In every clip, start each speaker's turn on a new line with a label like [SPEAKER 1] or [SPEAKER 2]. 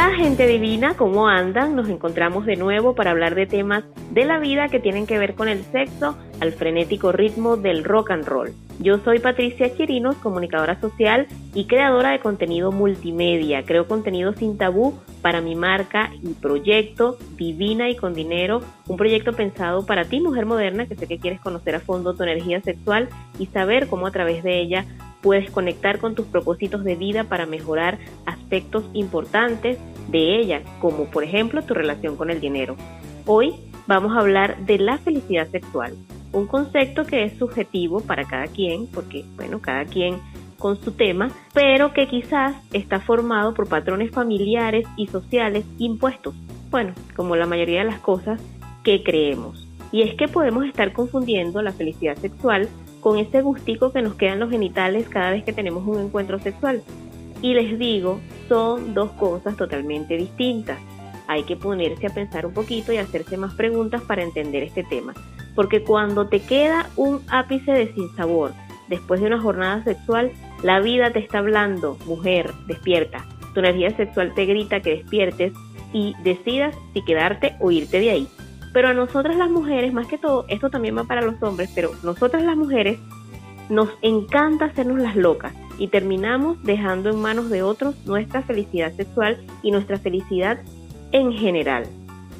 [SPEAKER 1] Hola gente divina, ¿cómo andan? Nos encontramos de nuevo para hablar de temas de la vida que tienen que ver con el sexo al frenético ritmo del rock and roll. Yo soy Patricia Chirinos, comunicadora social y creadora de contenido multimedia. Creo contenido sin tabú para mi marca y proyecto Divina y con Dinero, un proyecto pensado para ti, mujer moderna, que sé que quieres conocer a fondo tu energía sexual y saber cómo a través de ella puedes conectar con tus propósitos de vida para mejorar aspectos importantes de ella, como por ejemplo tu relación con el dinero. Hoy vamos a hablar de la felicidad sexual un concepto que es subjetivo para cada quien, porque bueno, cada quien con su tema, pero que quizás está formado por patrones familiares y sociales impuestos, bueno, como la mayoría de las cosas que creemos. Y es que podemos estar confundiendo la felicidad sexual con ese gustico que nos quedan los genitales cada vez que tenemos un encuentro sexual. Y les digo, son dos cosas totalmente distintas. Hay que ponerse a pensar un poquito y hacerse más preguntas para entender este tema porque cuando te queda un ápice de sinsabor después de una jornada sexual, la vida te está hablando, mujer, despierta. Tu energía sexual te grita que despiertes y decidas si quedarte o irte de ahí. Pero a nosotras las mujeres, más que todo, esto también va para los hombres, pero nosotras las mujeres nos encanta hacernos las locas y terminamos dejando en manos de otros nuestra felicidad sexual y nuestra felicidad en general.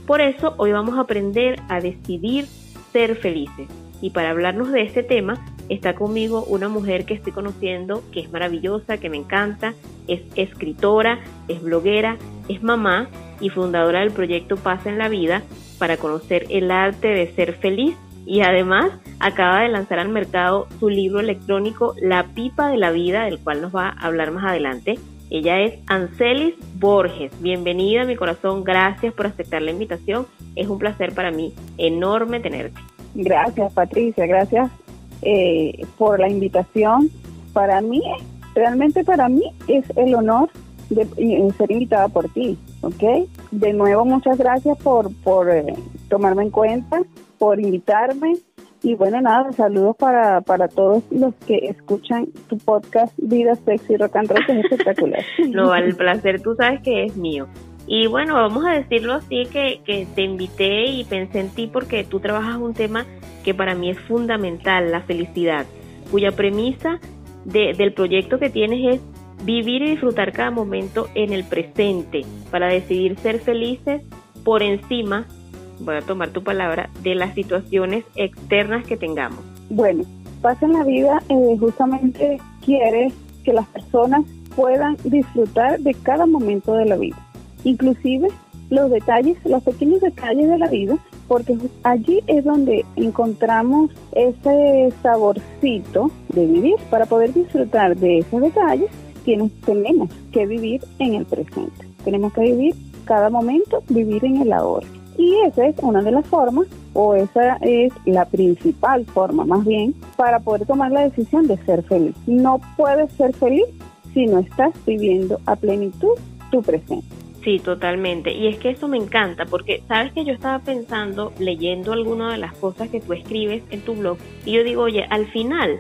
[SPEAKER 1] Por eso hoy vamos a aprender a decidir ser felices. Y para hablarnos de este tema está conmigo una mujer que estoy conociendo, que es maravillosa, que me encanta, es escritora, es bloguera, es mamá y fundadora del proyecto Paz en la Vida para conocer el arte de ser feliz y además acaba de lanzar al mercado su libro electrónico La Pipa de la Vida, del cual nos va a hablar más adelante. Ella es Ancelis Borges. Bienvenida mi corazón, gracias por aceptar la invitación. Es un placer para mí enorme tenerte.
[SPEAKER 2] Gracias Patricia, gracias eh, por la invitación. Para mí, realmente para mí es el honor de, ser invitada por ti, ¿ok? De nuevo, muchas gracias por, por eh, tomarme en cuenta, por invitarme y bueno, nada, saludos para, para todos los que escuchan tu podcast Vida Sexy Rock and Roll, que es espectacular.
[SPEAKER 1] no, el placer tú sabes que es mío. Y bueno, vamos a decirlo así, que, que te invité y pensé en ti porque tú trabajas un tema que para mí es fundamental, la felicidad, cuya premisa de, del proyecto que tienes es vivir y disfrutar cada momento en el presente para decidir ser felices por encima voy a tomar tu palabra, de las situaciones externas que tengamos.
[SPEAKER 2] Bueno, Paz en la Vida eh, justamente quiere que las personas puedan disfrutar de cada momento de la vida, inclusive los detalles, los pequeños detalles de la vida, porque allí es donde encontramos ese saborcito de vivir. Para poder disfrutar de esos detalles, tienes, tenemos que vivir en el presente. Tenemos que vivir cada momento, vivir en el ahora. Y esa es una de las formas, o esa es la principal forma más bien, para poder tomar la decisión de ser feliz. No puedes ser feliz si no estás viviendo a plenitud tu presente.
[SPEAKER 1] Sí, totalmente. Y es que eso me encanta porque sabes que yo estaba pensando, leyendo algunas de las cosas que tú escribes en tu blog, y yo digo, oye, al final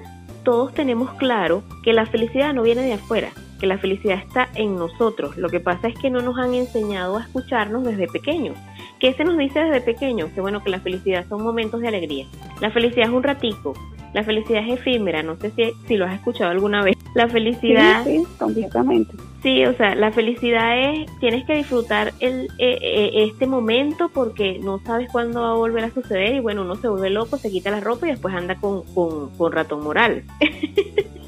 [SPEAKER 1] todos tenemos claro que la felicidad no viene de afuera, que la felicidad está en nosotros. Lo que pasa es que no nos han enseñado a escucharnos desde pequeños. ¿Qué se nos dice desde pequeño? Que bueno, que la felicidad son momentos de alegría. La felicidad es un ratico. La felicidad es efímera. No sé si, si lo has escuchado alguna vez. La felicidad.
[SPEAKER 2] Sí, completamente.
[SPEAKER 1] Sí, o sea, la felicidad es, tienes que disfrutar el, eh, eh, este momento porque no sabes cuándo va a volver a suceder y bueno, uno se vuelve loco, se quita la ropa y después anda con, con, con ratón moral.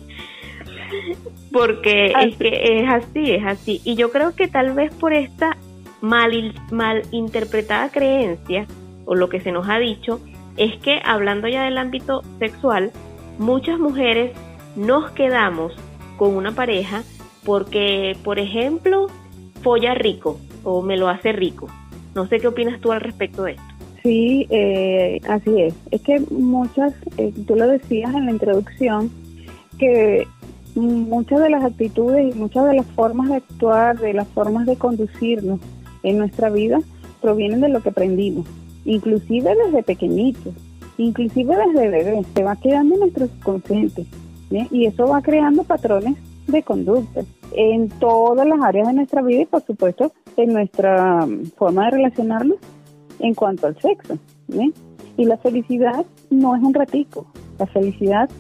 [SPEAKER 1] porque es que es así, es así. Y yo creo que tal vez por esta mal, mal interpretada creencia, o lo que se nos ha dicho, es que hablando ya del ámbito sexual, muchas mujeres nos quedamos con una pareja porque, por ejemplo, folla rico o me lo hace rico. No sé qué opinas tú al respecto de esto.
[SPEAKER 2] Sí, eh, así es. Es que muchas, eh, tú lo decías en la introducción, que muchas de las actitudes y muchas de las formas de actuar, de las formas de conducirnos en nuestra vida provienen de lo que aprendimos, inclusive desde pequeñitos, inclusive desde bebés, se va quedando en nuestro subconsciente y eso va creando patrones de conducta en todas las áreas de nuestra vida y por supuesto en nuestra forma de relacionarnos en cuanto al sexo. Y la felicidad no es un ratico, la felicidad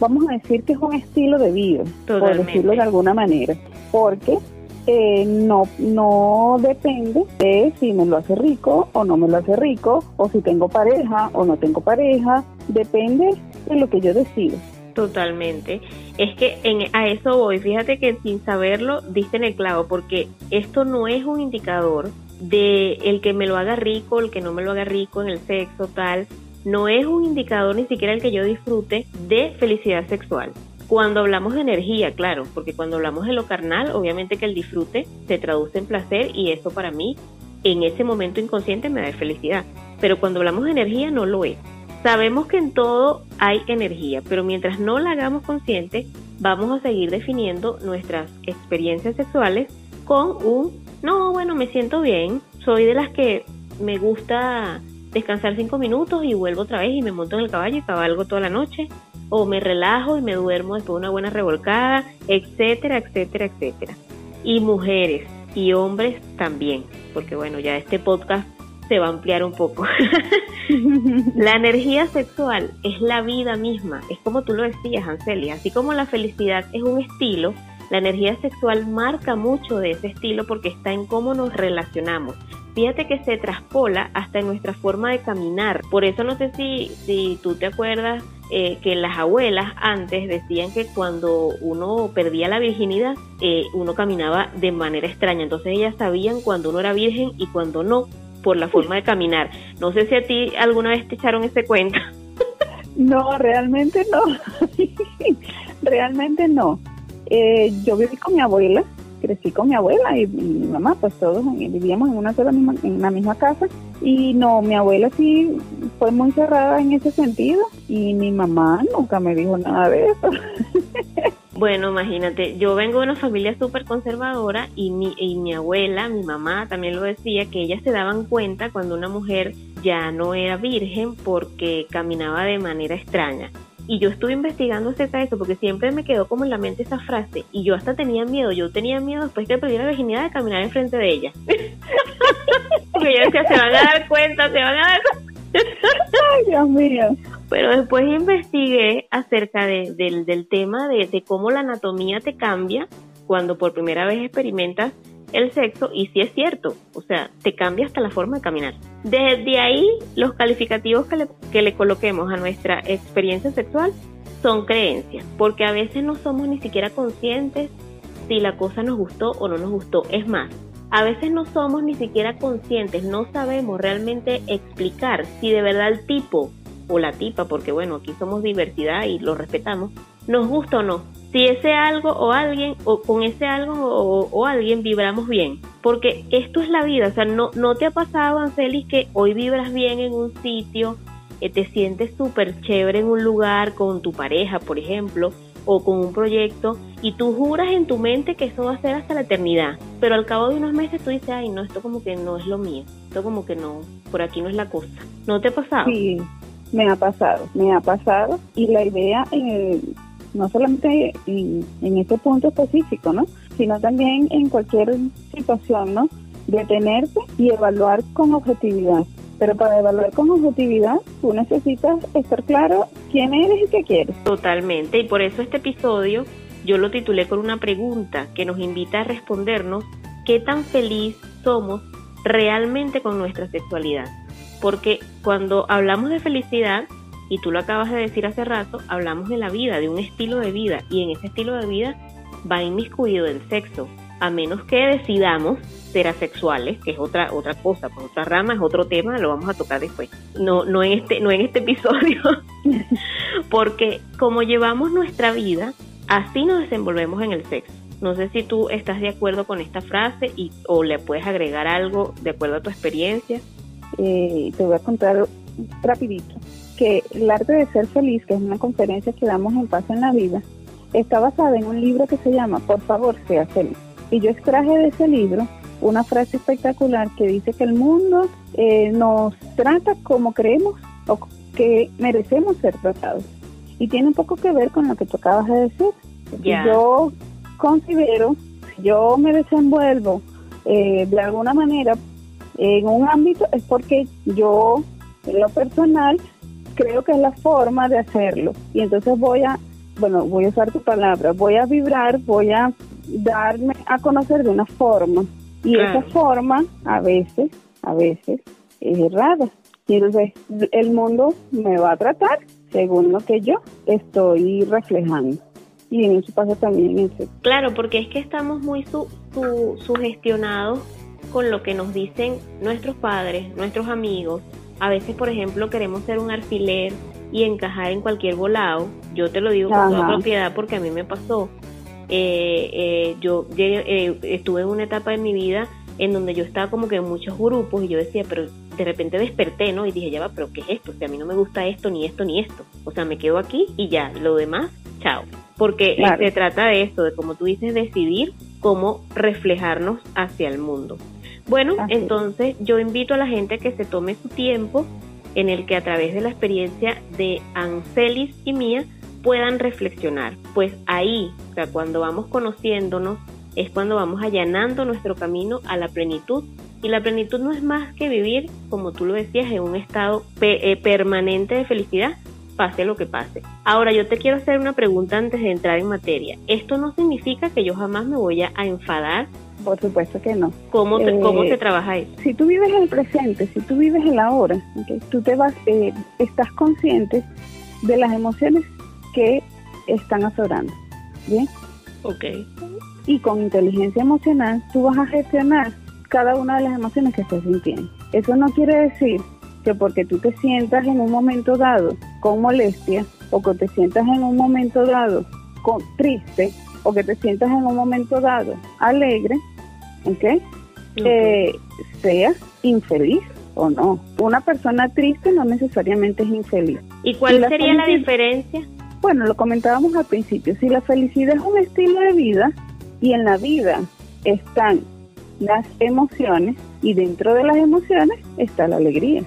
[SPEAKER 2] vamos a decir que es un estilo de vida, por decirlo de alguna manera, porque eh, no, no depende de si me lo hace rico o no me lo hace rico, o si tengo pareja o no tengo pareja, depende de lo que yo decido.
[SPEAKER 1] Totalmente. Es que en, a eso voy. Fíjate que sin saberlo diste en el clavo, porque esto no es un indicador de el que me lo haga rico, el que no me lo haga rico en el sexo, tal. No es un indicador ni siquiera el que yo disfrute de felicidad sexual. Cuando hablamos de energía, claro, porque cuando hablamos de lo carnal, obviamente que el disfrute se traduce en placer y eso para mí en ese momento inconsciente me da felicidad. Pero cuando hablamos de energía no lo es. Sabemos que en todo hay energía, pero mientras no la hagamos consciente, vamos a seguir definiendo nuestras experiencias sexuales con un, no, bueno, me siento bien, soy de las que me gusta descansar cinco minutos y vuelvo otra vez y me monto en el caballo y cabalgo toda la noche, o me relajo y me duermo después de una buena revolcada, etcétera, etcétera, etcétera. Y mujeres y hombres también, porque bueno, ya este podcast se va a ampliar un poco. la energía sexual es la vida misma, es como tú lo decías, Ancelia, así como la felicidad es un estilo, la energía sexual marca mucho de ese estilo porque está en cómo nos relacionamos. Fíjate que se traspola hasta en nuestra forma de caminar. Por eso no sé si, si tú te acuerdas eh, que las abuelas antes decían que cuando uno perdía la virginidad, eh, uno caminaba de manera extraña. Entonces ellas sabían cuando uno era virgen y cuando no, por la forma de caminar. No sé si a ti alguna vez te echaron ese cuento.
[SPEAKER 2] No, realmente no. realmente no. Eh, yo viví con mi abuela, crecí con mi abuela y mi mamá, pues todos vivíamos en una sola misma, en la misma casa y no, mi abuela sí fue muy cerrada en ese sentido y mi mamá nunca me dijo nada de eso.
[SPEAKER 1] Bueno, imagínate, yo vengo de una familia súper conservadora y mi, y mi abuela, mi mamá también lo decía, que ellas se daban cuenta cuando una mujer ya no era virgen porque caminaba de manera extraña. Y yo estuve investigando acerca de eso porque siempre me quedó como en la mente esa frase y yo hasta tenía miedo, yo tenía miedo después que perdí la virginidad de caminar enfrente de ella. porque yo decía, se van a dar cuenta, se van a dar
[SPEAKER 2] Ay, Dios mío.
[SPEAKER 1] Pero después investigué acerca de, del, tema de, cómo la anatomía te cambia cuando por primera vez experimentas el sexo y si es cierto, o sea, te cambia hasta la forma de caminar. Desde ahí, los calificativos que le, que le coloquemos a nuestra experiencia sexual son creencias, porque a veces no somos ni siquiera conscientes si la cosa nos gustó o no nos gustó. Es más, a veces no somos ni siquiera conscientes, no sabemos realmente explicar si de verdad el tipo o la tipa, porque bueno, aquí somos diversidad y lo respetamos, nos gusta o no si ese algo o alguien o con ese algo o, alguien vibramos bien. Porque esto es la vida, o sea, no, no te ha pasado, Ancelis, que hoy vibras bien en un sitio, que te sientes súper chévere en un lugar con tu pareja, por ejemplo, o con un proyecto, y tú juras en tu mente que eso va a ser hasta la eternidad. Pero al cabo de unos meses tú dices, ay, no, esto como que no es lo mío, esto como que no, por aquí no es la cosa. ¿No te ha pasado?
[SPEAKER 2] Sí, me ha pasado, me ha pasado, y la idea... Eh no solamente en, ese punto específico, ¿no? Sino también en cualquier situación, ¿no? Detenerte y evaluar con objetividad. Pero para evaluar con objetividad, tú necesitas estar claro quién eres y qué quieres.
[SPEAKER 1] Totalmente, y por eso este episodio yo lo titulé con una pregunta que nos invita a respondernos qué tan feliz somos realmente con nuestra sexualidad. Porque cuando hablamos de felicidad, y tú lo acabas de decir hace rato, hablamos de la vida, de un estilo de vida, y en ese estilo de vida va inmiscuido el sexo, a menos que decidamos ser asexuales, que es otra otra cosa, pues otra rama, es otro tema, lo vamos a tocar después. No no en este no en este episodio, porque como llevamos nuestra vida, así nos desenvolvemos en el sexo. No sé si tú estás de acuerdo con esta frase y o le puedes agregar algo de acuerdo a tu experiencia.
[SPEAKER 2] Eh, te voy a contar rapidito que el arte de ser feliz, que es una conferencia que damos en Paz en la Vida, está basada en un libro que se llama Por favor, sea feliz. Y yo extraje de ese libro una frase espectacular que dice que el mundo eh, nos trata como creemos o que merecemos ser tratados. Y tiene un poco que ver con lo que tú acabas de decir. Yo considero, yo me desenvuelvo eh, de alguna manera en un ámbito es porque yo, en lo personal, creo que es la forma de hacerlo. Y entonces voy a, bueno, voy a usar tu palabra, voy a vibrar, voy a darme a conocer de una forma. Y esa forma, a veces, a veces, es errada. Y entonces el mundo me va a tratar según lo que yo estoy reflejando. Y en eso pasa también en
[SPEAKER 1] Claro, porque es que estamos muy su, sugestionados con lo que nos dicen nuestros padres, nuestros amigos. A veces, por ejemplo, queremos ser un alfiler y encajar en cualquier volado. Yo te lo digo con toda propiedad porque a mí me pasó. Eh, eh, yo eh, estuve en una etapa de mi vida en donde yo estaba como que en muchos grupos y yo decía, pero de repente desperté, ¿no? Y dije, ya va, pero ¿qué es esto? O sea, a mí no me gusta esto, ni esto, ni esto. O sea, me quedo aquí y ya, lo demás, chao. Porque se trata de esto, de como tú dices, decidir cómo reflejarnos hacia el mundo. Bueno, entonces yo invito a la gente a que se tome su tiempo en el que a través de la experiencia de Ancelis y mía puedan reflexionar. Pues ahí, o sea, cuando vamos conociéndonos, es cuando vamos allanando nuestro camino a la plenitud. Y la plenitud no es más que vivir, como tú lo decías, en un estado eh, permanente de felicidad, pase lo que pase. Ahora yo te quiero hacer una pregunta antes de entrar en materia. Esto no significa que yo jamás me voy a enfadar.
[SPEAKER 2] Por supuesto que no.
[SPEAKER 1] ¿Cómo, ¿cómo se eh, trabaja eso?
[SPEAKER 2] Si tú vives el presente, si tú vives el ahora, tú te vas, eh, estás consciente de las emociones que están azorando. ¿Bien?
[SPEAKER 1] Ok.
[SPEAKER 2] Y con inteligencia emocional tú vas a gestionar cada una de las emociones que estás sintiendo. Eso no quiere decir que porque tú te sientas en un momento dado con molestia o que te sientas en un momento dado con, triste o que te sientas en un momento dado alegre, ¿ok? Eh, seas infeliz o no. Una persona triste no necesariamente es infeliz.
[SPEAKER 1] ¿Y cuál sería la diferencia?
[SPEAKER 2] Bueno, lo comentábamos al principio. Si la felicidad es un estilo de vida y en la vida están las emociones y dentro de las emociones está la alegría.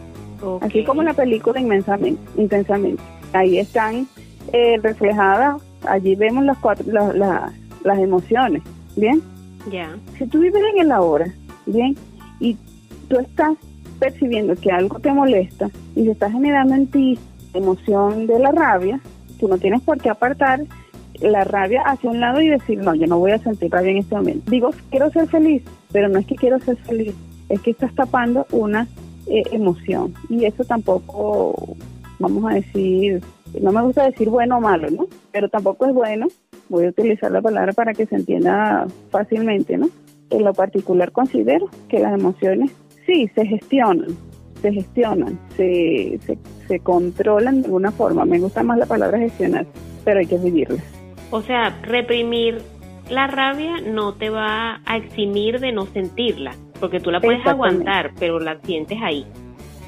[SPEAKER 2] Así como la película inmensamente, intensamente. Ahí están eh, reflejadas, allí vemos las, cuatro, las emociones, ¿bien?
[SPEAKER 1] Ya.
[SPEAKER 2] Si tú vives en el ahora, ¿bien? Y tú estás percibiendo que algo te molesta y se está generando en ti emoción de la rabia, tú no tienes por qué apartar la rabia hacia un lado y decir, no, yo no voy a sentir rabia en este momento. Digo, quiero ser feliz, pero no es que quiero ser feliz, es que estás tapando una eh, emoción. Y eso tampoco, vamos a decir, no me gusta decir bueno o malo, ¿no? Pero tampoco es bueno, voy a utilizar la palabra para que se entienda fácilmente, ¿no? En lo particular considero que las emociones sí se gestionan, se gestionan, se, se, se controlan de alguna forma. Me gusta más la palabra gestionar, pero hay que vivirlas.
[SPEAKER 1] O sea, reprimir la rabia no te va a eximir de no sentirla porque tú la puedes aguantar, pero la sientes ahí.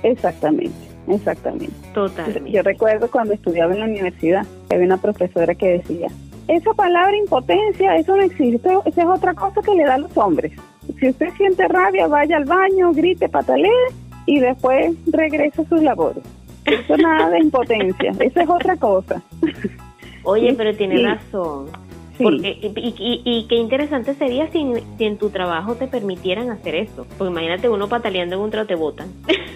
[SPEAKER 2] Exactamente, exactamente.
[SPEAKER 1] Totalmente.
[SPEAKER 2] Yo recuerdo cuando estudiaba en la universidad, había una profesora que decía, esa palabra impotencia, eso no existe, esa es otra cosa que le da a los hombres. Si usted siente rabia, vaya al baño, grite, patalee y después regresa a sus labores. Eso nada de impotencia, esa es otra cosa.
[SPEAKER 1] Oye, pero tiene razón. Porque, y, y, qué interesante sería si, en tu trabajo te permitieran hacer eso. Pues imagínate uno pataleando en un trote botan.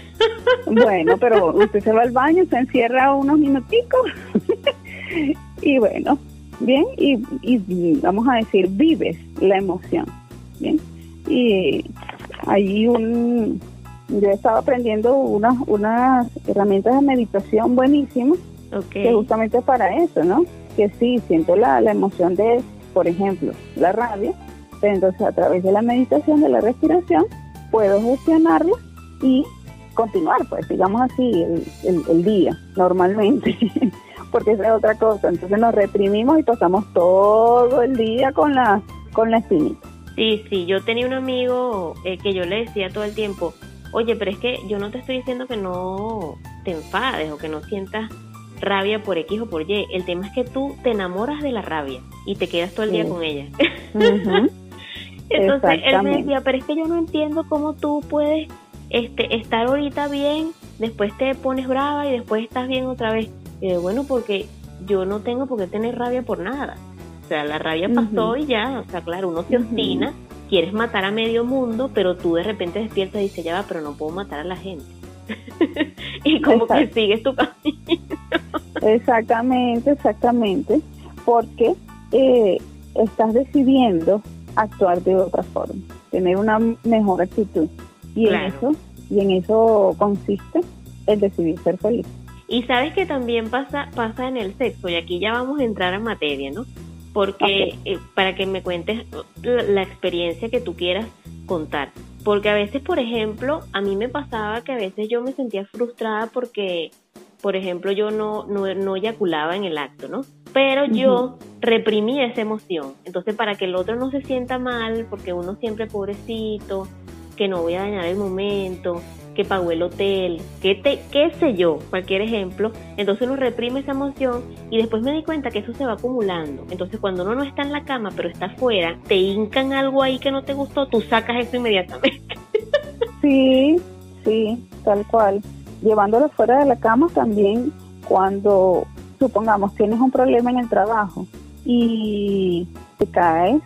[SPEAKER 2] Bueno, pero usted se va al baño, se encierra unos minuticos y bueno, bien, y, y vamos a decir, vives la emoción, bien. Y ahí un, yo he estado aprendiendo unas, unas herramientas de meditación buenísimas, que justamente para eso, ¿no? Que sí, siento la, la emoción de, por ejemplo, la rabia, entonces a través de la meditación, de la respiración, puedo gestionarla y continuar, pues digamos así, el, el, día normalmente, porque esa es otra cosa. Entonces nos reprimimos y pasamos todo el día con la, con la espinita.
[SPEAKER 1] Sí, sí, yo tenía un amigo eh, que yo le decía todo el tiempo, oye, pero es que yo no te estoy diciendo que no te enfades o que no sientas rabia por X o por Y. El tema es que tú te enamoras de la rabia y te quedas todo el día con ella. Entonces él me decía, pero es que yo no entiendo cómo tú puedes este, estar ahorita bien, después te pones brava y después estás bien otra vez. Y bueno, porque yo no tengo por qué tener rabia por nada. O sea, la rabia pasó y ya, o sea, claro, uno se obstina quieres matar a medio mundo, pero tú de repente despiertas y dices, ya va, pero no puedo matar a la gente. y como que sigues tu camino.
[SPEAKER 2] exactamente, exactamente, porque eh, estás decidiendo actuar de otra forma, tener una mejor actitud. Y en eso, y en eso consiste el decidir ser feliz.
[SPEAKER 1] Y sabes que también pasa, pasa en el sexo, y aquí ya vamos a entrar en materia, ¿no? Porque eh, para que me cuentes la, experiencia que tú quieras contar. Porque a veces, por ejemplo, a mí me pasaba que a veces yo me sentía frustrada porque, por ejemplo, yo no, no, no eyaculaba en el acto, ¿no? Pero yo reprimía esa emoción. Entonces, para que el otro no se sienta mal, porque uno siempre pobrecito, que no voy a dañar el momento, que pagó el hotel, que te, qué sé yo, cualquier ejemplo, entonces uno reprime esa emoción y después me di cuenta que eso se va acumulando. Entonces cuando uno no está en la cama pero está afuera, te hincan algo ahí que no te gustó, tú sacas eso inmediatamente.
[SPEAKER 2] Sí, sí, tal cual. Llevándolo fuera de la cama también cuando, supongamos, tienes un problema en el trabajo y te caes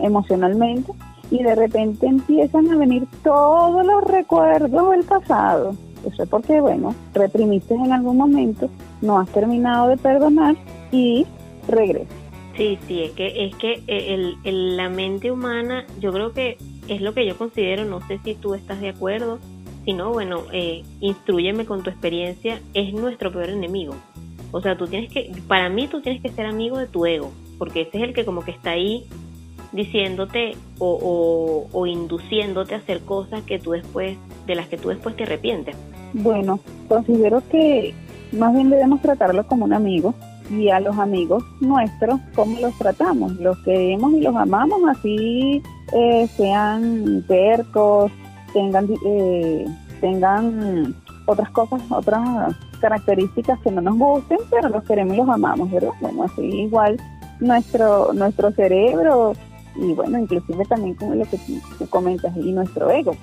[SPEAKER 2] emocionalmente, y de repente empiezan a venir todos los recuerdos del pasado. Eso es porque, bueno, reprimiste en algún momento, no has terminado de perdonar y regresas.
[SPEAKER 1] Sí, sí, es que, es que el, la mente humana, yo creo que es lo que yo considero, no sé si tú estás de acuerdo, si no, bueno, eh, instruyeme con tu experiencia, es nuestro peor enemigo. O sea, tú tienes que, para mí tú tienes que ser amigo de tu ego, porque ese es el que como que está ahí diciéndote o, o, induciéndote a hacer cosas que tú después, de las que tú después te arrepientes.
[SPEAKER 2] Bueno, considero que más bien debemos tratarlo como un amigo y a los amigos nuestros, ¿cómo los tratamos? Los queremos y los amamos, así eh, sean tercos, tengan, eh, tengan otras cosas, otras características que no nos gusten, pero los queremos y los amamos, ¿verdad? Bueno, así igual nuestro, nuestro cerebro y bueno, inclusive también como lo que tú, comentas, y nuestro ego,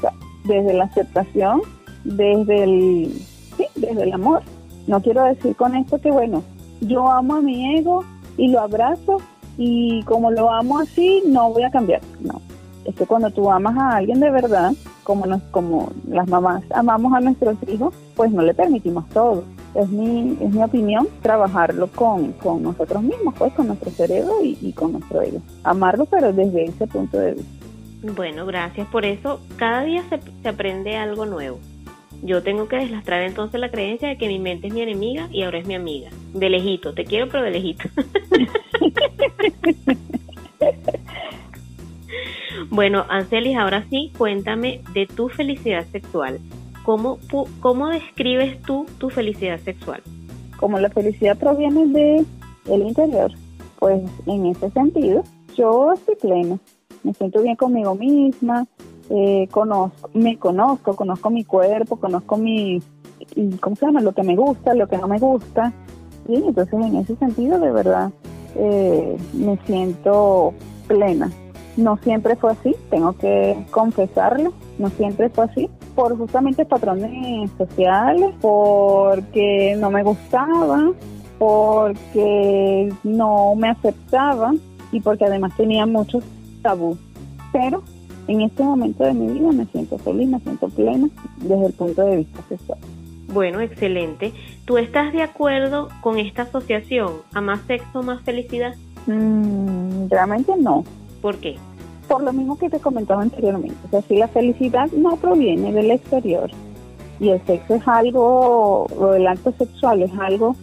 [SPEAKER 2] pues. desde la aceptación, desde el, sí, desde el amor. No quiero decir con esto que bueno, yo amo a mi ego y lo abrazo y como lo amo así, no voy a cambiar. No, es que cuando tú amas a alguien de verdad, como, nos, como las mamás amamos a nuestros hijos, pues no le permitimos todo es mi, es mi opinión, trabajarlo con, con nosotros mismos, pues con nuestro cerebro y, con nuestro ego. Amarlo, pero desde ese punto de vista.
[SPEAKER 1] Bueno, gracias por eso. Cada día se, se aprende algo nuevo. Yo tengo que deslastrar entonces la creencia de que mi mente es mi enemiga y ahora es mi amiga. De lejito, te quiero, pero de lejito. bueno, Ancelis, ahora sí, cuéntame de tu felicidad sexual. ¿Cómo, ¿Cómo describes tú tu felicidad sexual?
[SPEAKER 2] Como la felicidad proviene de el interior, pues en ese sentido yo estoy plena, me siento bien conmigo misma, eh, conozco, me conozco, conozco mi cuerpo, conozco mi, ¿cómo se llama? Lo que me gusta, lo que no me gusta. Y entonces en ese sentido de verdad eh, me siento plena. No siempre fue así, tengo que confesarlo, no siempre fue así, por justamente patrones sociales, porque no me gustaba, porque no me aceptaba y porque además tenía muchos tabús. Pero en este momento de mi vida me siento feliz, me siento plena desde el punto de vista sexual.
[SPEAKER 1] Bueno, excelente. ¿Tú estás de acuerdo con esta asociación a más sexo, más felicidad?
[SPEAKER 2] Mm, realmente no.
[SPEAKER 1] ¿Por qué?
[SPEAKER 2] Por lo mismo que te comentaba anteriormente. O sea, si la felicidad no proviene del exterior y el sexo es algo, o el acto sexual es algo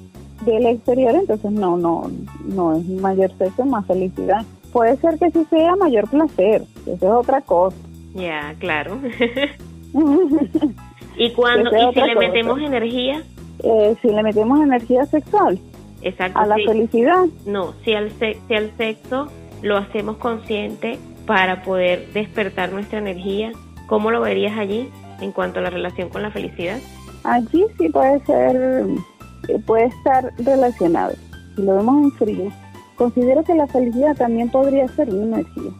[SPEAKER 2] del exterior, entonces no, no, no es mayor sexo, más felicidad. Puede ser que sí sea mayor placer, eso es otra cosa.
[SPEAKER 1] Ya, claro. ¿Y cuando y si le metemos energía?
[SPEAKER 2] Eh, si le metemos energía sexual.
[SPEAKER 1] Exacto.
[SPEAKER 2] A la felicidad.
[SPEAKER 1] No, si al, si al sexo lo hacemos consciente, para poder despertar nuestra energía. ¿Cómo lo verías allí en cuanto a la relación con la felicidad?
[SPEAKER 2] Allí sí puede ser, eh, puede estar relacionado. Si lo vemos en frío, considero que la felicidad también podría ser una energía,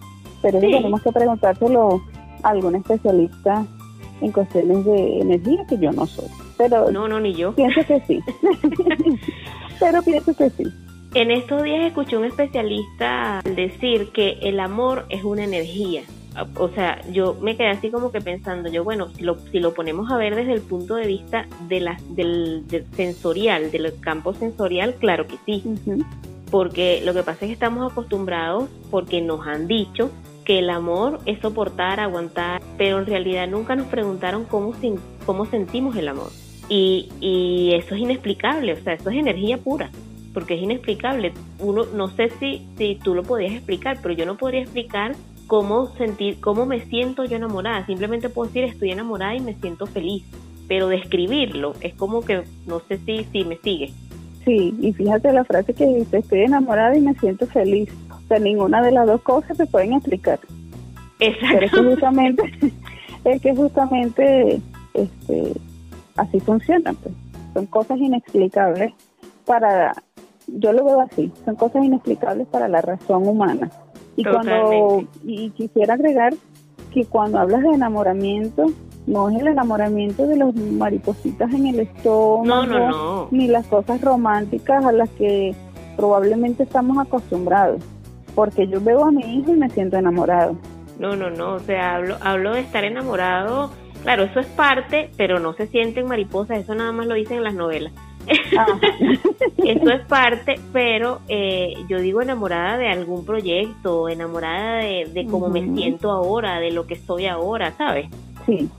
[SPEAKER 2] pero tenemos que preguntárselo a algún especialista en cuestiones de energía que yo no soy. Pero
[SPEAKER 1] no, no, ni yo.
[SPEAKER 2] Pienso que sí. pero pienso que sí.
[SPEAKER 1] En estos días escuché un especialista decir que el amor es una energía. O sea, yo me quedé así como que pensando, yo bueno, si lo, si lo ponemos a ver desde el punto de vista de la, del, sensorial, del campo sensorial, claro que sí. Porque lo que pasa es que estamos acostumbrados, porque nos han dicho que el amor es soportar, aguantar, pero en realidad nunca nos preguntaron cómo, cómo sentimos el amor. Y, y eso es inexplicable, o sea, eso es energía pura porque es inexplicable. Uno, no sé si, si tú lo podías explicar, pero yo no podría explicar cómo sentir, cómo me siento yo enamorada. Simplemente puedo decir estoy enamorada y me siento feliz. Pero describirlo es como que no sé si, si me sigue.
[SPEAKER 2] Sí, y fíjate la frase que dice, estoy enamorada y me siento feliz. O sea, ninguna de las dos cosas se pueden explicar.
[SPEAKER 1] Exacto.
[SPEAKER 2] Pero es que justamente, es que justamente este, así funciona. Pues. Son cosas inexplicables para yo lo veo así, son cosas inexplicables para la razón humana. Y cuando y quisiera agregar que cuando hablas de enamoramiento, no es el enamoramiento de los maripositas en el estómago, ni las cosas románticas a las que probablemente estamos acostumbrados, porque yo veo a mi hijo y me siento enamorado.
[SPEAKER 1] No, no, no, o sea, hablo, hablo de estar enamorado, claro, eso es parte, pero no se sienten mariposas, eso nada más lo dicen en las novelas. Eso es parte, pero eh, yo digo enamorada de algún proyecto, enamorada de, cómo me siento ahora, de lo que soy ahora, ¿sabes?
[SPEAKER 2] Sí,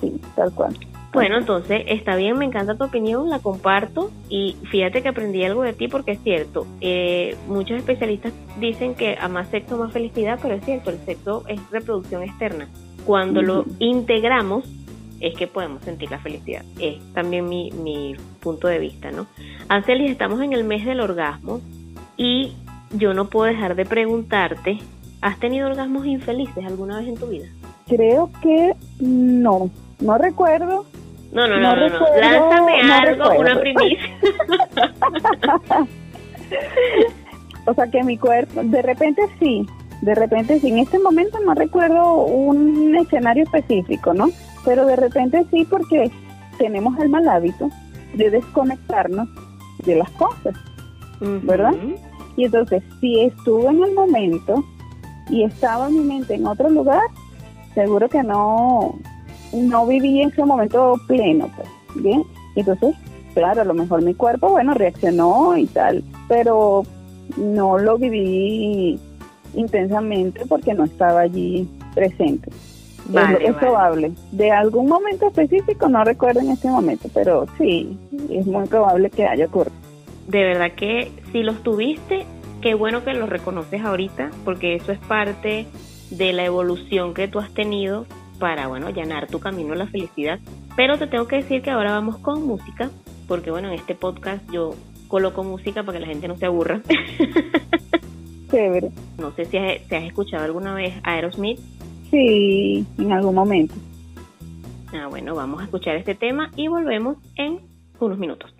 [SPEAKER 2] sí, tal cual.
[SPEAKER 1] Bueno, entonces está bien, me encanta tu opinión, la comparto y fíjate que aprendí algo de ti porque es cierto, eh, muchos especialistas dicen que a más sexo más felicidad, pero es cierto, el sexo es reproducción externa. Cuando lo integramos, es que podemos sentir la felicidad. Es también mi, mi punto de vista, ¿no? Ancelis, estamos en el mes del orgasmo y yo no puedo dejar de preguntarte, ¿has tenido orgasmos infelices alguna vez en tu vida?
[SPEAKER 2] Creo que no, no recuerdo.
[SPEAKER 1] No, no, no, no, no. lánzame algo, una primicia.
[SPEAKER 2] o sea que mi cuerpo, de repente sí, de repente sí, en este momento no recuerdo un escenario específico, ¿no? Pero de repente sí porque tenemos el mal hábito de desconectarnos de las cosas, ¿verdad? Y entonces, si estuve en el momento y estaba mi mente en otro lugar, seguro que no, no viví ese momento pleno, pues, ¿bien? Entonces, claro, a lo mejor mi cuerpo, bueno, reaccionó y tal, pero no lo viví intensamente porque no estaba allí presente es, probable. De algún momento específico, no recuerdo en este momento, pero sí, es muy probable que haya ocurrido.
[SPEAKER 1] De verdad que si los tuviste, qué bueno que los reconoces ahorita, porque eso es parte de la evolución que tú has tenido para, bueno, allanar tu camino a la felicidad. Pero te tengo que decir que ahora vamos con música, porque, bueno, en este podcast yo coloco música para que la gente no se aburra.
[SPEAKER 2] Chévere.
[SPEAKER 1] No sé si has, si has escuchado alguna vez Aerosmith.
[SPEAKER 2] Sí, en algún momento.
[SPEAKER 1] Ah, bueno, vamos a escuchar este tema y volvemos en unos minutos.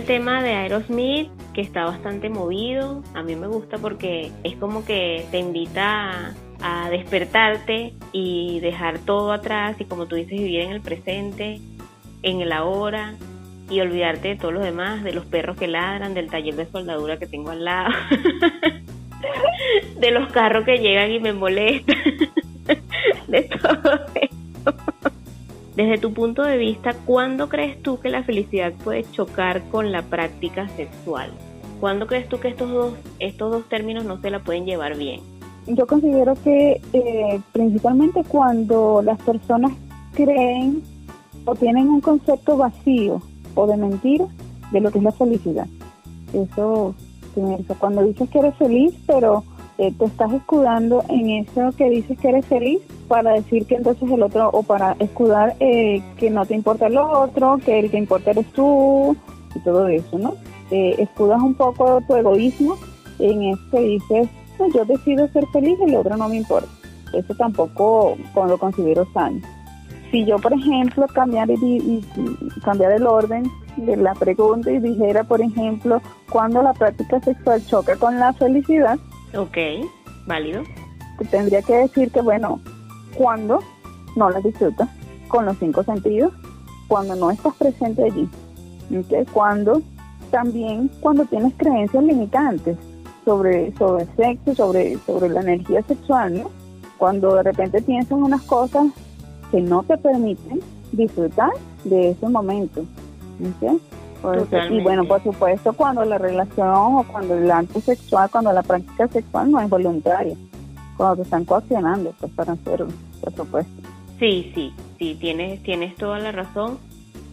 [SPEAKER 1] El tema de Aerosmith, que está bastante movido. A mí me gusta porque es como que te invita a, despertarte y dejar todo atrás y como tú dices, vivir en el presente, en el ahora y olvidarte de todos los demás, de los perros que ladran, del taller de soldadura que tengo al lado, de los carros que llegan y me molestan, de todo. Desde tu punto de vista, ¿cuándo crees tú que la felicidad puede chocar con la práctica sexual? ¿Cuándo crees tú que estos dos, estos dos términos no se la pueden llevar bien?
[SPEAKER 2] Yo considero que eh, principalmente cuando las personas creen o tienen un concepto vacío o de mentira de lo que es la felicidad. Eso, cuando dices que eres feliz, pero eh, te estás escudando en eso que dices que eres feliz para decir que entonces el otro, o para escudar eh, que no te importa el otro, que el que importa eres tú y todo eso, ¿no? Eh, escudas un poco tu egoísmo en eso que dices, yo decido ser feliz y el otro no me importa. Eso tampoco lo considero sano. Si yo, por ejemplo, cambiar, y, cambiar el orden de la pregunta y dijera, por ejemplo, cuando la práctica sexual choca con la felicidad.
[SPEAKER 1] Ok, válido.
[SPEAKER 2] Tendría que decir que, bueno, cuando no las disfrutas con los cinco sentidos, cuando no estás presente allí, cuando también cuando tienes creencias limitantes sobre, sobre el sexo, sobre, sobre la energía sexual, ¿no? cuando de repente piensas unas cosas que no te permiten disfrutar de ese momento. Y bueno, por supuesto, cuando la relación o cuando el acto sexual, cuando la práctica sexual no es voluntaria cuando te están coaccionando pues para hacerlo, por supuesto.
[SPEAKER 1] Sí, sí, sí, tienes, tienes toda la razón.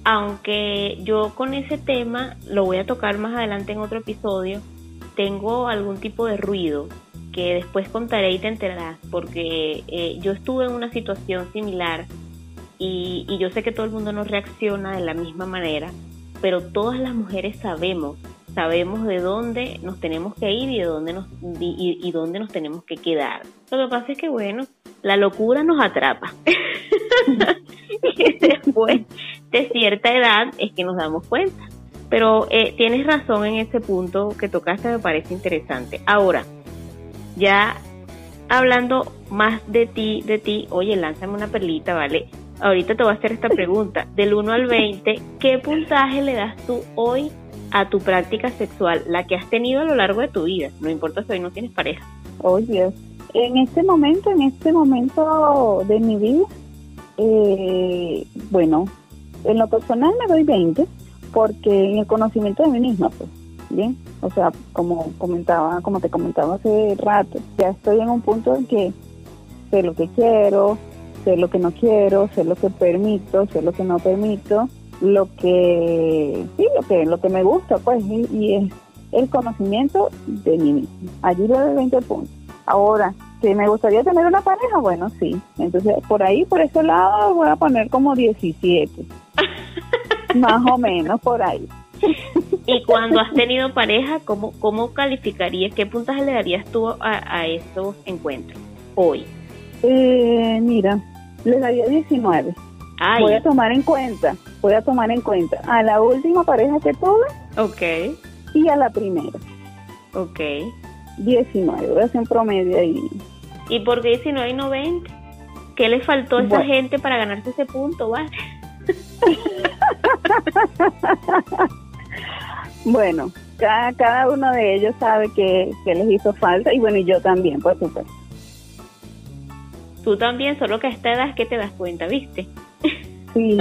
[SPEAKER 1] Aunque yo con ese tema lo voy a tocar más adelante en otro episodio, tengo algún tipo de ruido que después contaré y te enterarás, porque eh, yo estuve en una situación similar y, y yo sé que todo el mundo no reacciona de la misma manera, pero todas las mujeres sabemos sabemos de dónde nos tenemos que ir y de dónde nos y, dónde nos tenemos que quedar. Lo que pasa es que bueno, la locura nos atrapa. y después de cierta edad es que nos damos cuenta. Pero eh, tienes razón en ese punto que tocaste, me parece interesante. Ahora, ya hablando más de ti, de ti, oye, lánzame una perlita, ¿vale? Ahorita te voy a hacer esta pregunta. Del 1 al 20, ¿qué puntaje le das tú hoy a tu práctica sexual, la que has tenido a lo largo de tu vida, no importa si hoy no tienes pareja.
[SPEAKER 2] Oye, en este momento, en este momento de mi vida, eh, bueno, en lo personal me doy 20, porque en el conocimiento de mí misma, pues, bien, o sea, como comentaba, como te comentaba hace rato, ya estoy en un punto en que sé lo que quiero, sé lo que no quiero, sé lo que permito, sé lo que no permito, lo que sí lo que lo que me gusta pues y, es el conocimiento de mí mismo allí le doy 20 puntos. Ahora que me gustaría tener una pareja bueno sí. Entonces por ahí por ese lado voy a poner como 17 más o menos por ahí.
[SPEAKER 1] Y cuando has tenido pareja cómo cómo calificarías qué puntaje le darías tú a, a esos encuentros hoy
[SPEAKER 2] eh, mira le daría 19 Voy a tomar en cuenta, voy a tomar en cuenta a la última pareja que tuve.
[SPEAKER 1] Ok.
[SPEAKER 2] Y a la primera.
[SPEAKER 1] Ok.
[SPEAKER 2] 19, voy a hacer un promedio ahí.
[SPEAKER 1] ¿Y por qué 19 y no 20? ¿Qué le faltó a esa gente para ganarse ese punto, vale?
[SPEAKER 2] bueno, cada, cada uno de ellos sabe que, que les hizo falta y bueno, y yo también, por supuesto.
[SPEAKER 1] Tú también, solo que a esta edad es que te das cuenta, ¿viste?
[SPEAKER 2] Sí,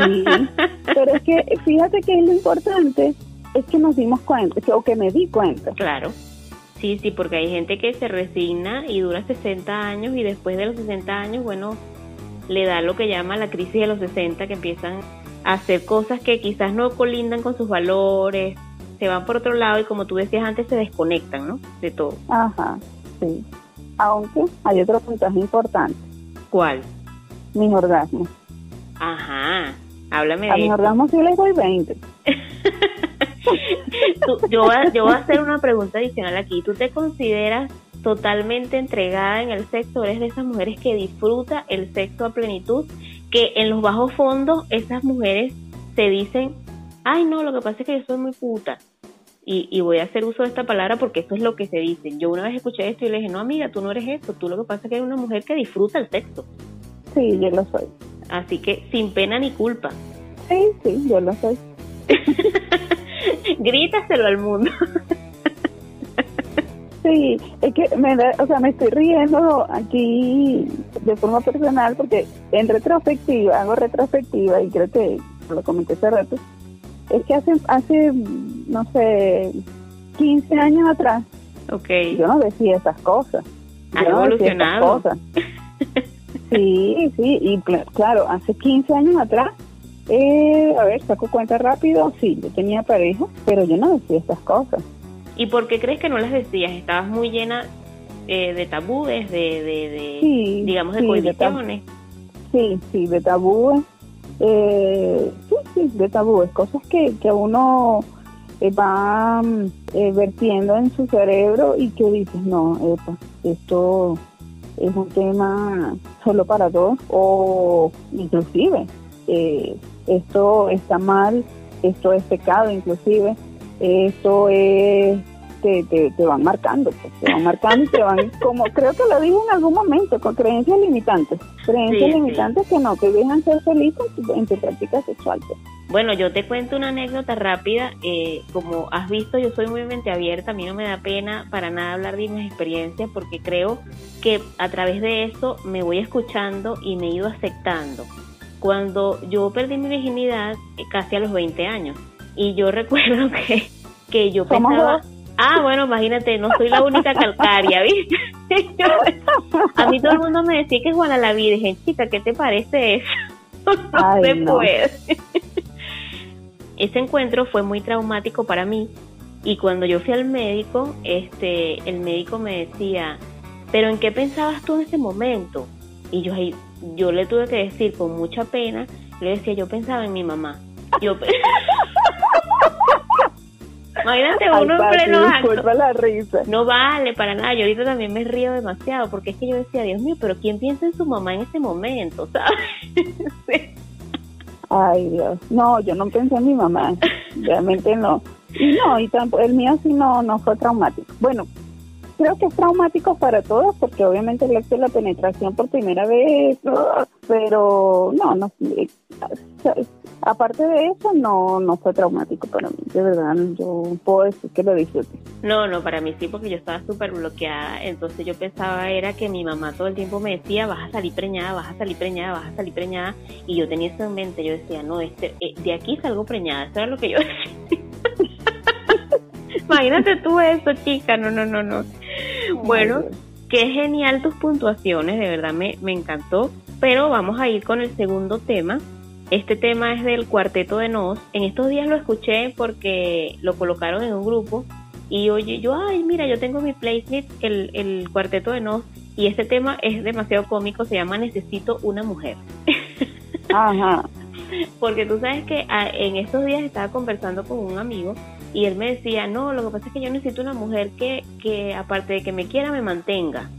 [SPEAKER 2] pero es que fíjate que lo importante es que nos dimos cuenta, o que me di cuenta.
[SPEAKER 1] Claro. Sí, sí, porque hay gente que se resigna y dura 60 años y después de los 60 años, bueno, le da lo que llama la crisis de los 60, que empiezan a hacer cosas que quizás no colindan con sus valores, se van por otro lado y como tú decías antes, se desconectan, ¿no? De todo.
[SPEAKER 2] Ajá, sí. Aunque hay otro puntaje importante.
[SPEAKER 1] ¿Cuál?
[SPEAKER 2] Mis orgasmos.
[SPEAKER 1] Ajá, háblame
[SPEAKER 2] de A mi orgasmo sí le doy 20.
[SPEAKER 1] yo, voy a, yo voy a hacer una pregunta adicional aquí. ¿Tú te consideras totalmente entregada en el sexo? ¿Eres de esas mujeres que disfruta el sexo a plenitud? Que en los bajos fondos esas mujeres se dicen ay no, lo que pasa es que yo soy muy puta. Y, y voy a hacer uso de esta palabra porque eso es lo que se dice. Yo una vez escuché esto y le dije, no amiga, tú no eres esto, tú lo que pasa es que eres una mujer que disfruta el sexo.
[SPEAKER 2] Sí, yo lo soy.
[SPEAKER 1] Así que sin pena ni culpa.
[SPEAKER 2] Sí, sí, yo lo soy.
[SPEAKER 1] Grítaselo al mundo.
[SPEAKER 2] Sí, es que me da, o sea, me estoy riendo aquí de forma personal porque en retrospectiva, hago retrospectiva y creo que lo comenté hace rato, es que hace, hace, no sé, 15 años atrás,
[SPEAKER 1] okay.
[SPEAKER 2] yo no decía esas cosas.
[SPEAKER 1] Ha evolucionado.
[SPEAKER 2] Sí, sí, y claro, hace 15 años atrás, eh, a ver, saco cuenta rápido, sí, yo tenía pareja, pero yo no decía estas cosas.
[SPEAKER 1] ¿Y por qué crees que no las decías? ¿Estabas muy llena eh, de tabúes, de, de, digamos, de sí,
[SPEAKER 2] sí, sí, de tabúes. Eh, sí, sí, de tabúes. Cosas que, que uno eh, va eh, vertiendo en su cerebro y que dices, no, epa, esto es un tema solo para dos o inclusive esto está mal, esto es pecado inclusive esto es te, te, van marcando, pues, te van marcando y te van, como creo que lo digo en algún momento, con creencias limitantes, creencias limitantes que no te dejan ser feliz en tu, práctica sexual. Pues.
[SPEAKER 1] Bueno, yo te cuento una anécdota rápida, eh, como has visto yo soy muy mente abierta, a mí no me da pena para nada hablar de mis experiencias porque creo que a través de eso me voy escuchando y me he ido aceptando. Cuando yo perdí mi virginidad eh, casi a los 20 años, y yo recuerdo que, que yo pensaba, ah, bueno, imagínate, no soy la única calcaria, ¿viste? a mí todo el mundo me decía que Juana la Virgen, chica, ¿qué te parece eso? no se puede. Ese encuentro fue muy traumático para mí y cuando yo fui al médico, este, el médico me decía, pero ¿en qué pensabas tú en ese momento? Y yo, yo le tuve que decir con mucha pena, le decía, yo pensaba en mi mamá. Yo Imagínate uno en pleno acto.
[SPEAKER 2] la risa.
[SPEAKER 1] No vale para nada. Yo ahorita también me río demasiado porque es que yo decía, Dios mío, pero ¿quién piensa en su mamá en ese momento? ¿Sabes?
[SPEAKER 2] Ay, Dios. No, yo no pensé en mi mamá. Realmente no. Y no, y tampoco, el mío sí no, no fue traumático. Bueno, creo que es traumático para todos porque obviamente el acto de la penetración por primera vez, pero no, no, aparte de eso no no fue traumático para mí, de verdad, yo puedo decir que lo disfruté.
[SPEAKER 1] No, no, para mí sí porque yo estaba súper bloqueada, entonces yo pensaba era que mi mamá todo el tiempo me decía, vas a salir preñada, vas a salir preñada, vas a salir preñada, y yo tenía eso en mente, yo decía, no, este, eh, de aquí salgo preñada, eso era lo que yo decía. Imagínate tú eso, chica, no, no, no, no. Bueno, qué genial tus puntuaciones, de verdad me, me encantó. Pero vamos a ir con el segundo tema. Este tema es del cuarteto de Nos. En estos días lo escuché porque lo colocaron en un grupo y oye, yo, ay, mira, yo tengo mi playlist, el, el cuarteto de Nos, y este tema es demasiado cómico, se llama Necesito una mujer.
[SPEAKER 2] Ajá.
[SPEAKER 1] Porque tú sabes que ah, en estos días estaba conversando con un amigo y él me decía, no, lo que pasa es que yo necesito una mujer que, que aparte de que me quiera, me mantenga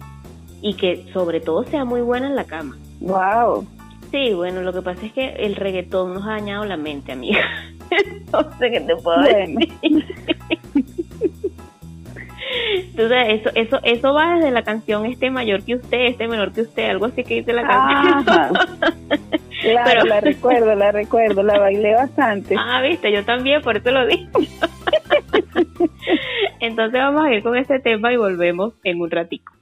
[SPEAKER 1] y que sobre todo sea muy buena en la cama.
[SPEAKER 2] Wow.
[SPEAKER 1] Sí, bueno, lo que pasa es que el reggaetón nos ha dañado la mente, amiga. no sé qué te puedo decir. Entonces, eso, eso, eso va desde la canción Este mayor que usted, este menor que usted, algo así que dice la canción.
[SPEAKER 2] Claro, la recuerdo, la recuerdo, la bailé bastante.
[SPEAKER 1] Ah, viste, yo también, por eso lo digo. Entonces vamos a ir con este tema y volvemos en un ratico.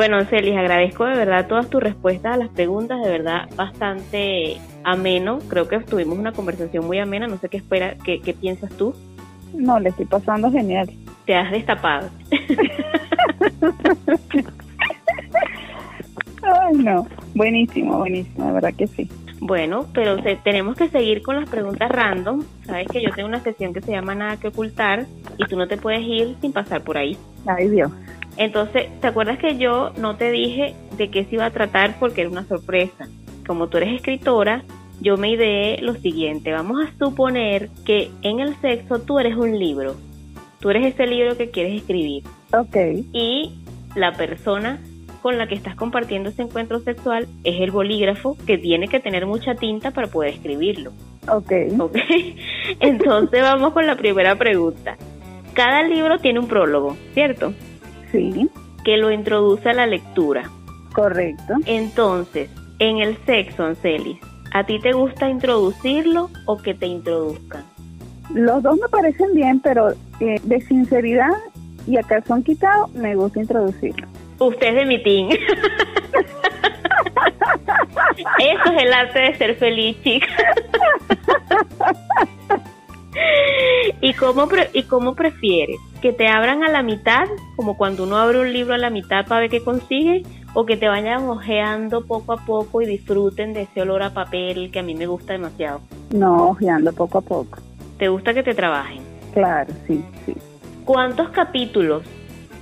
[SPEAKER 1] Bueno, Celis, agradezco de verdad todas tus respuestas a las preguntas, de verdad bastante ameno. Creo que tuvimos una conversación muy amena. No sé qué espera, qué, qué piensas tú.
[SPEAKER 2] No, le estoy pasando genial.
[SPEAKER 1] Te has destapado.
[SPEAKER 2] Ay, no. Buenísimo, buenísimo, de verdad que sí.
[SPEAKER 1] Bueno, pero tenemos que seguir con las preguntas random. Sabes que yo tengo una sesión que se llama Nada que ocultar y tú no te puedes ir sin pasar por ahí.
[SPEAKER 2] Ay, Dios.
[SPEAKER 1] Entonces, ¿te acuerdas que yo no te dije de qué se iba a tratar porque era una sorpresa? Como tú eres escritora, yo me ideé lo siguiente. Vamos a suponer que en el sexo tú eres un libro. Tú eres ese libro que quieres escribir.
[SPEAKER 2] Ok.
[SPEAKER 1] Y la persona con la que estás compartiendo ese encuentro sexual es el bolígrafo que tiene que tener mucha tinta para poder escribirlo.
[SPEAKER 2] Ok.
[SPEAKER 1] Ok. Entonces vamos con la primera pregunta. Cada libro tiene un prólogo, ¿cierto?
[SPEAKER 2] Sí.
[SPEAKER 1] Que lo introduce a la lectura.
[SPEAKER 2] Correcto.
[SPEAKER 1] Entonces, en el sexo, Ancelis, ¿a ti te gusta introducirlo o que te introduzcan?
[SPEAKER 2] Los dos me parecen bien, pero eh, de sinceridad y a son quitado, me gusta introducirlo.
[SPEAKER 1] Usted es de mi team. Eso es el arte de ser feliz, chica. ¿Y cómo, ¿Y cómo prefieres? ¿Que te abran a la mitad, como cuando uno abre un libro a la mitad para ver qué consigue? ¿O que te vayan ojeando poco a poco y disfruten de ese olor a papel que a mí me gusta demasiado?
[SPEAKER 2] No, ojeando poco a poco.
[SPEAKER 1] ¿Te gusta que te trabajen?
[SPEAKER 2] Claro, sí, sí.
[SPEAKER 1] ¿Cuántos capítulos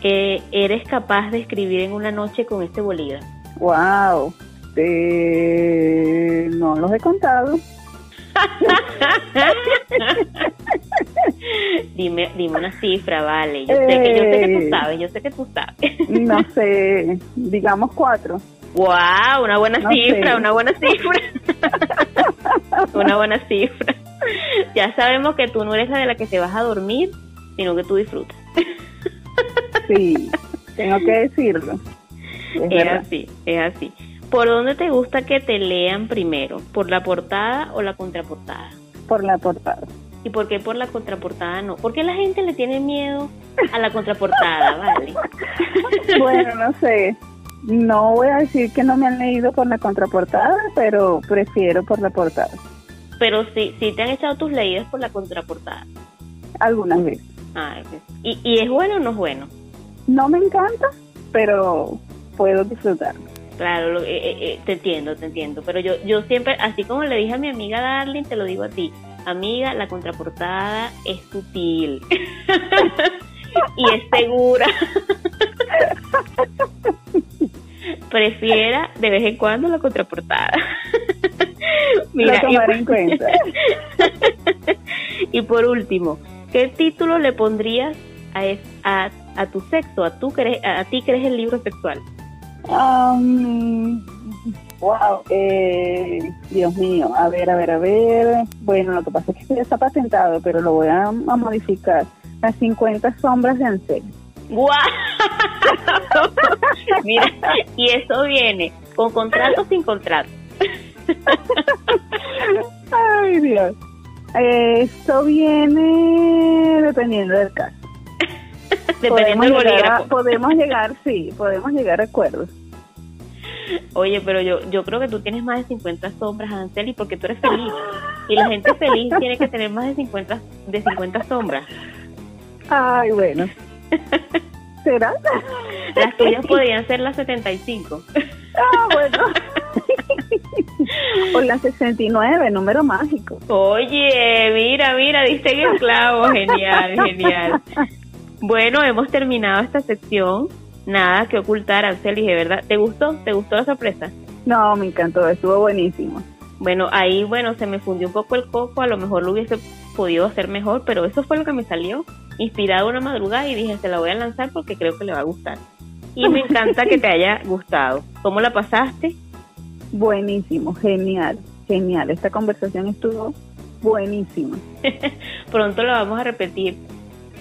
[SPEAKER 1] eh, eres capaz de escribir en una noche con este bolígrafo?
[SPEAKER 2] ¡Wow! Eh, no los he contado.
[SPEAKER 1] dime, dime una cifra, vale. Yo, sé que, yo sé que tú eh, sabes, yo sé que tú sabes.
[SPEAKER 2] no sé, digamos cuatro.
[SPEAKER 1] Wow, una buena cifra, una buena cifra. una buena cifra. Ya sabemos que tú no eres la de la que te vas a dormir, sino que tú disfrutas.
[SPEAKER 2] sí, tengo que decirlo.
[SPEAKER 1] es así, es así. ¿Por dónde te gusta que te lean primero? ¿Por la portada o la contraportada?
[SPEAKER 2] Por la portada.
[SPEAKER 1] ¿Y por qué por la contraportada no? ¿Por qué la gente le tiene miedo a la contraportada, vale?
[SPEAKER 2] bueno, no sé. No voy a decir que no me han leído por la contraportada, pero prefiero por la portada.
[SPEAKER 1] Pero sí, sí te han echado tus leídas por la contraportada.
[SPEAKER 2] Algunas veces.
[SPEAKER 1] Ah, ¿Y, ¿Y es bueno o no es bueno?
[SPEAKER 2] No me encanta, pero puedo disfrutarlo.
[SPEAKER 1] Claro, eh, eh, eh, te entiendo, te entiendo. Pero yo, yo siempre, así como le dije a mi amiga Darling, te lo digo a ti. amiga, la contraportada es sutil y es segura. Prefiera de vez en cuando la contraportada.
[SPEAKER 2] Mira, tomar en cuenta.
[SPEAKER 1] y por último, ¿qué título le pondrías a, a, a tu sexo, a, tu, a, ti que eres el libro sexual?
[SPEAKER 2] Um, wow, eh, Dios mío, a ver, a ver, a ver. Bueno, lo que pasa es que ya está patentado, pero lo voy a, modificar. Las 50 sombras de Ansel.
[SPEAKER 1] ¡Guau! Mira, y eso viene con contrato o sin contrato.
[SPEAKER 2] Ay, Dios. Esto viene dependiendo del caso.
[SPEAKER 1] dependiendo del
[SPEAKER 2] bolígrafo. podemos llegar, sí, podemos llegar a acuerdos.
[SPEAKER 1] Oye, pero yo yo creo que tú tienes más de 50 sombras, Anseli, porque tú eres feliz. Y la gente feliz tiene que tener más de 50, de 50 sombras.
[SPEAKER 2] Ay, bueno. ¿Será?
[SPEAKER 1] Las tuyas podrían ser las 75.
[SPEAKER 2] Ah, bueno. o las 69, número mágico.
[SPEAKER 1] Oye, mira, mira, diste en el clavo. Genial, genial. Bueno, hemos terminado esta sección nada que ocultar, Arcelis, de verdad. ¿Te gustó? ¿Te gustó la sorpresa?
[SPEAKER 2] No, me encantó, estuvo buenísimo.
[SPEAKER 1] Bueno, ahí, bueno, se me fundió un poco el coco, a lo mejor lo hubiese podido hacer mejor, pero eso fue lo que me salió, inspirado una madrugada y dije, se la voy a lanzar porque creo que le va a gustar. Y me encanta que te haya gustado. ¿Cómo la pasaste?
[SPEAKER 2] Buenísimo, genial, genial. Esta conversación estuvo buenísima.
[SPEAKER 1] Pronto la vamos a repetir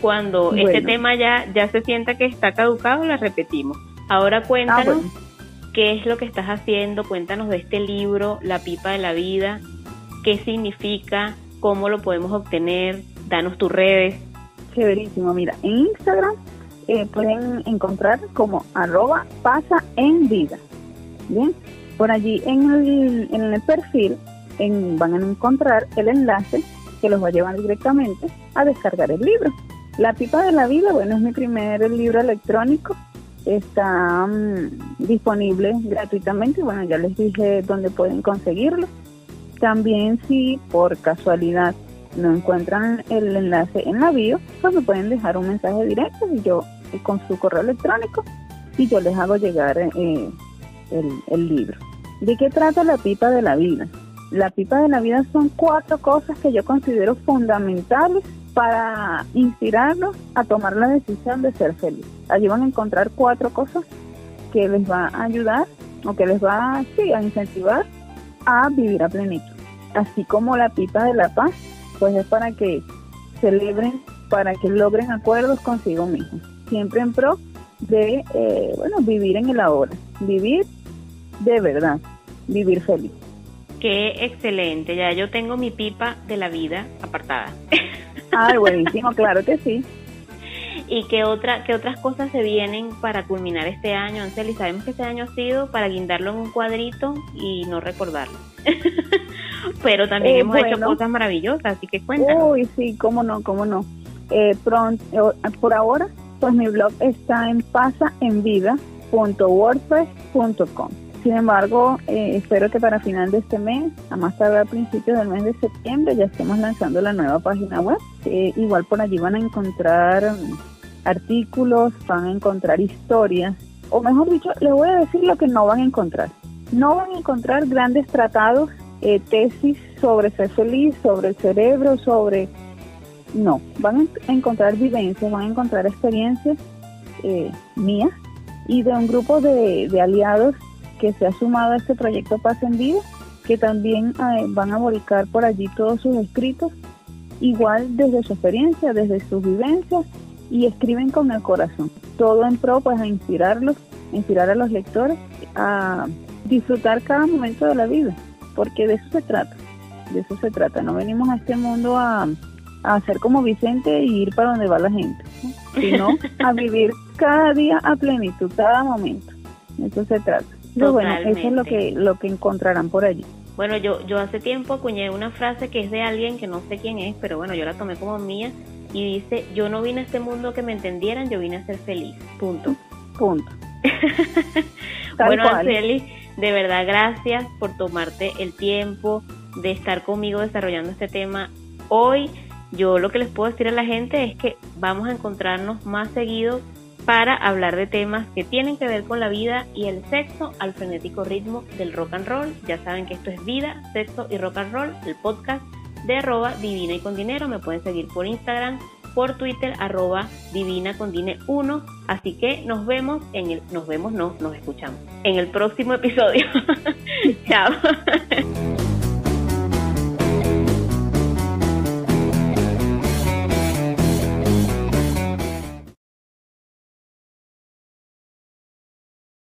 [SPEAKER 1] cuando este tema ya, ya se sienta que está caducado, la repetimos. Ahora cuéntanos ah, qué es lo que estás haciendo, cuéntanos de este libro, La pipa de la vida, qué significa, cómo lo podemos obtener, danos tus redes.
[SPEAKER 2] Chéverísimo, mira, en Instagram eh, pueden encontrar como arroba pasa en vida. Bien, por allí en el, en el perfil en, van a encontrar el enlace que los va a llevar directamente a descargar el libro. La pipa de la vida, bueno, es mi primer libro electrónico. Está mm, disponible gratuitamente. Bueno, ya les dije dónde pueden conseguirlo. También si por casualidad no encuentran el enlace en la bio, pues me pueden dejar un mensaje directo y yo con su correo electrónico y yo les hago llegar eh, el libro. ¿De qué trata la pipa de la vida? La pipa de la vida son cuatro cosas que yo considero fundamentales para inspirarlos a tomar la decisión de ser feliz. Allí van a encontrar cuatro cosas que les va a ayudar o que les va sí, a incentivar a vivir a plenitud. Así como la pipa de la paz, pues es para que celebren, para que logren acuerdos consigo mismos, siempre en pro de, eh, bueno, vivir en el ahora, vivir de verdad, vivir feliz.
[SPEAKER 1] Qué excelente, ya yo tengo mi pipa de la vida apartada.
[SPEAKER 2] Ay, buenísimo, claro que sí.
[SPEAKER 1] ¿Y qué, otra, qué otras cosas se vienen para culminar este año, Ansel? Y sabemos que este año ha sido para guindarlo en un cuadrito y no recordarlo. Pero también eh, hemos hecho cosas maravillosas, así que cuéntanos.
[SPEAKER 2] Uy, sí, cómo no, cómo no. Eh, pronto, eh, por ahora, pues mi blog está en pasaenvida.wordpress.com. Sin embargo, eh, espero que para final de este mes, a más tardar principios del mes de septiembre, ya estemos lanzando la nueva página web. igual por allí van a encontrar mm, artículos, van a encontrar historias, o mejor dicho, les voy a decir lo que no van a encontrar. No van a encontrar grandes tratados, eh, tesis sobre ser feliz, sobre el cerebro, sobre... No, van a encontrar vivencias, van a encontrar experiencias eh, mías y de un grupo de aliados que se ha sumado a este proyecto Paz en Vida, que también eh, van a volcar por allí todos sus escritos, igual desde su experiencia, desde sus vivencias, y escriben con el corazón. Todo en pro, pues, a inspirarlos, inspirar a los lectores a disfrutar cada momento de la vida, porque de eso se trata, de eso se trata. No venimos a este mundo a, a hacer como Vicente y ir para donde va la gente, sino a vivir cada día a plenitud, cada momento. De eso se trata bueno, eso es lo que, lo que encontrarán por allí.
[SPEAKER 1] Bueno, yo, yo hace tiempo acuñé una frase que es de alguien que no sé quién es, pero bueno, yo la tomé como mía y dice, yo no vine a este mundo que me entendieran, yo vine a ser feliz. Punto.
[SPEAKER 2] Punto.
[SPEAKER 1] bueno, Arceli, de verdad gracias por tomarte el tiempo de estar conmigo desarrollando este tema hoy yo lo que les puedo decir a la gente es que vamos a encontrarnos más seguido para hablar de temas que tienen que ver con la vida y el sexo al frenético ritmo del rock and roll. Ya saben que esto es Vida, Sexo y Rock and Roll, el podcast de arroba divina y con dinero. Me pueden seguir por Instagram, por Twitter, arroba divina con dine 1. Así que nos vemos en el, nos vemos, no, nos escuchamos en el próximo episodio. Chao.